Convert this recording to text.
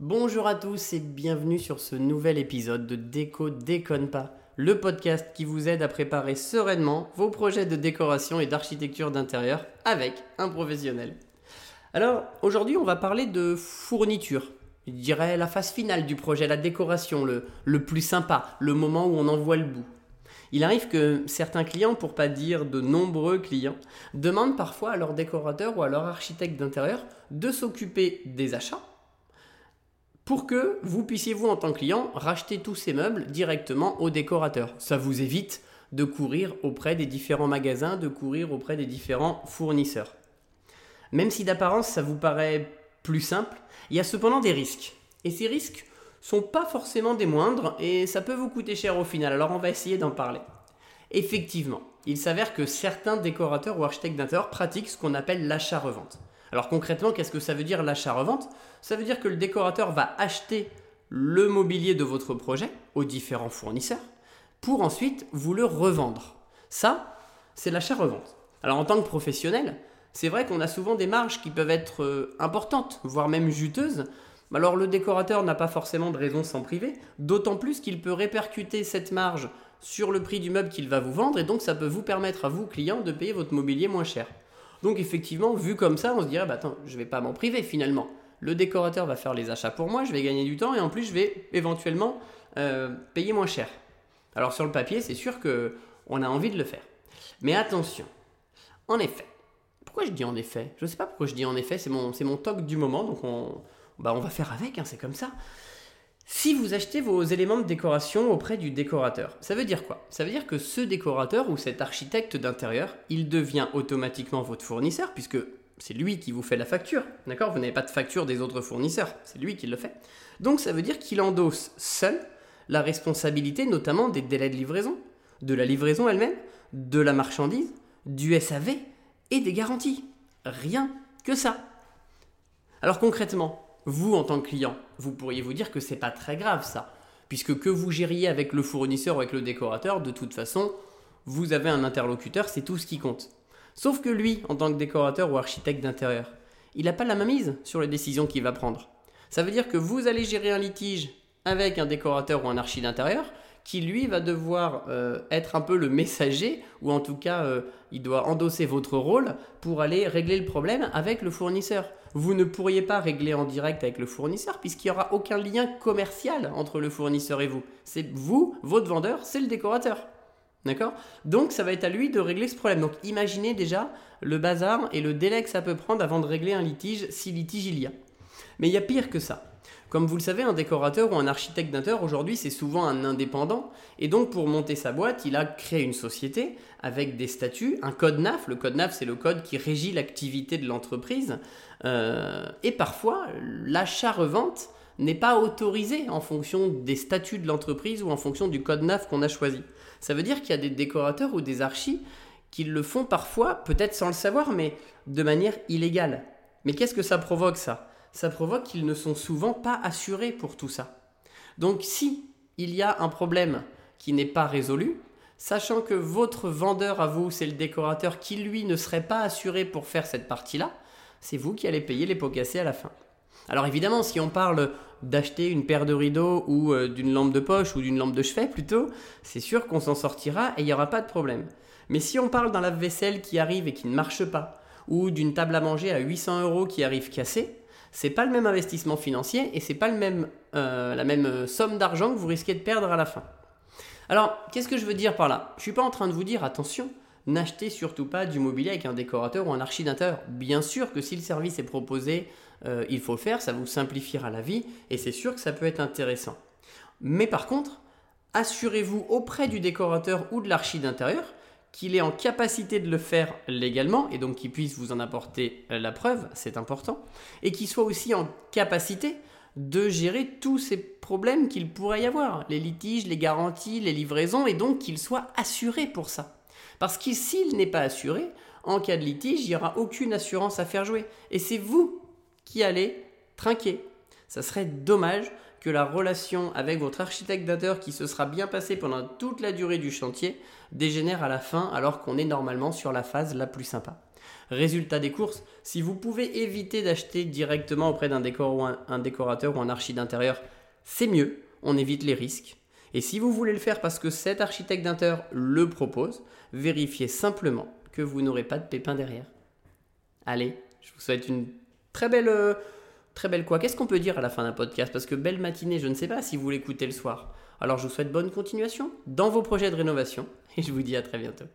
Bonjour à tous et bienvenue sur ce nouvel épisode de Déco Déconne pas, le podcast qui vous aide à préparer sereinement vos projets de décoration et d'architecture d'intérieur avec un professionnel. Alors aujourd'hui on va parler de fourniture. Je dirais la phase finale du projet, la décoration, le, plus sympa, le moment où on en voit le bout. Il arrive que certains clients, pour pas dire de nombreux clients, demandent parfois à leur décorateur ou à leur architecte d'intérieur de s'occuper des achats pour que vous puissiez, vous en tant que client, racheter tous ces meubles directement au décorateur. Ça vous évite de courir auprès des différents magasins, de courir auprès des différents fournisseurs. Même si d'apparence ça vous paraît plus simple, il y a cependant des risques. Et ces risques sont pas forcément des moindres et ça peut vous coûter cher au final. Alors on va essayer d'en parler. Effectivement, il s'avère que certains décorateurs ou architectes d'intérieur pratiquent ce qu'on appelle l'achat-revente. Alors concrètement, qu'est-ce que ça veut dire l'achat-revente? Ça veut dire que le décorateur va acheter le mobilier de votre projet aux différents fournisseurs pour ensuite vous le revendre. Ça, c'est l'achat-revente. Alors en tant que professionnel, c'est vrai qu'on a souvent des marges qui peuvent être euh, importantes, voire même juteuses. Alors le décorateur n'a pas forcément de raison de s'en priver, d'autant plus qu'il peut répercuter cette marge sur le prix du meuble qu'il va vous vendre et donc ça peut vous permettre à vous, client, de payer votre mobilier moins cher. Donc effectivement, vu comme ça, on se dirait, bah attends, je vais pas m'en priver finalement. Le décorateur va faire les achats pour moi, je vais gagner du temps et en plus je vais éventuellement euh, payer moins cher. Alors sur le papier, c'est sûr que on a envie de le faire. Mais attention, en effet, pourquoi je dis en effet? Je ne sais pas pourquoi je dis en effet, c'est mon, toc du moment, donc on, bah on va faire avec, hein, c'est comme ça. Si vous achetez vos éléments de décoration auprès du décorateur, ça veut dire quoi? Ça veut dire que ce décorateur ou cet architecte d'intérieur, il devient automatiquement votre fournisseur puisque c'est lui qui vous fait la facture, d'accord? Vous n'avez pas de facture des autres fournisseurs, c'est lui qui le fait. Donc ça veut dire qu'il endosse seul la responsabilité notamment des délais de livraison, de la livraison elle-même, de la marchandise, du SAV et des garanties. Rien que ça. Alors concrètement, vous en tant que client, vous pourriez vous dire que c'est pas très grave ça, puisque que vous gériez avec le fournisseur ou avec le décorateur, de toute façon, vous avez un interlocuteur, c'est tout ce qui compte. Sauf que lui, en tant que décorateur ou architecte d'intérieur, il n'a pas la main mise sur les décisions qu'il va prendre. Ça veut dire que vous allez gérer un litige avec un décorateur ou un archi d'intérieur qui lui va devoir euh, être un peu le messager, ou en tout cas euh, il doit endosser votre rôle pour aller régler le problème avec le fournisseur. Vous ne pourriez pas régler en direct avec le fournisseur puisqu'il n'y aura aucun lien commercial entre le fournisseur et vous. C'est vous, votre vendeur, c'est le décorateur. D'accord? Donc ça va être à lui de régler ce problème. Donc imaginez déjà le bazar et le délai que ça peut prendre avant de régler un litige si litige il y a. Mais il y a pire que ça. Comme vous le savez, un décorateur ou un architecte d'intérieur aujourd'hui, c'est souvent un indépendant. Et donc, pour monter sa boîte, il a créé une société avec des statuts, un code NAF. Le code NAF, c'est le code qui régit l'activité de l'entreprise. Euh, et parfois, l'achat-revente n'est pas autorisé en fonction des statuts de l'entreprise ou en fonction du code NAF qu'on a choisi. Ça veut dire qu'il y a des décorateurs ou des archis qui le font parfois, peut-être sans le savoir, mais de manière illégale. Mais qu'est-ce que ça provoque ça? Ça provoque qu'ils ne sont souvent pas assurés pour tout ça. Donc si il y a un problème qui n'est pas résolu, sachant que votre vendeur à vous, c'est le décorateur qui lui ne serait pas assuré pour faire cette partie-là, c'est vous qui allez payer les pots cassés à la fin. Alors évidemment, si on parle d'acheter une paire de rideaux ou euh, d'une lampe de poche ou d'une lampe de chevet plutôt, c'est sûr qu'on s'en sortira et il n'y aura pas de problème. Mais si on parle d'un lave-vaisselle qui arrive et qui ne marche pas, ou d'une table à manger à 800 euros qui arrive cassée, c'est pas le même investissement financier et c'est pas euh, la même euh, somme d'argent que vous risquez de perdre à la fin. Alors, qu'est-ce que je veux dire par là? Je suis pas en train de vous dire attention, n'achetez surtout pas du mobilier avec un décorateur ou un archi d'intérieur. Bien sûr que si le service est proposé, euh, il faut le faire, ça vous simplifiera la vie et c'est sûr que ça peut être intéressant. Mais par contre, assurez-vous auprès du décorateur ou de l'archi d'intérieur qu'il est en capacité de le faire légalement et donc qu'il puisse vous en apporter la preuve, c'est important, et qu'il soit aussi en capacité de gérer tous ces problèmes qu'il pourrait y avoir, les litiges, les garanties, les livraisons, et donc qu'il soit assuré pour ça. Parce que s'il n'est pas assuré, en cas de litige, il n'y aura aucune assurance à faire jouer. Et c'est vous qui allez trinquer. Ça serait dommage que la relation avec votre architecte d'intérieur qui se sera bien passé pendant toute la durée du chantier dégénère à la fin alors qu'on est normalement sur la phase la plus sympa. Résultat des courses, si vous pouvez éviter d'acheter directement auprès d'un décor ou un, décorateur ou un archi d'intérieur, c'est mieux, on évite les risques. Et si vous voulez le faire parce que cet architecte d'intérieur le propose, vérifiez simplement que vous n'aurez pas de pépins derrière. Allez, je vous souhaite une très belle... Très belle quoi Qu'est-ce qu'on peut dire à la fin d'un podcast? Parce que belle matinée, je ne sais pas si vous l'écoutez le soir. Alors je vous souhaite bonne continuation dans vos projets de rénovation et je vous dis à très bientôt.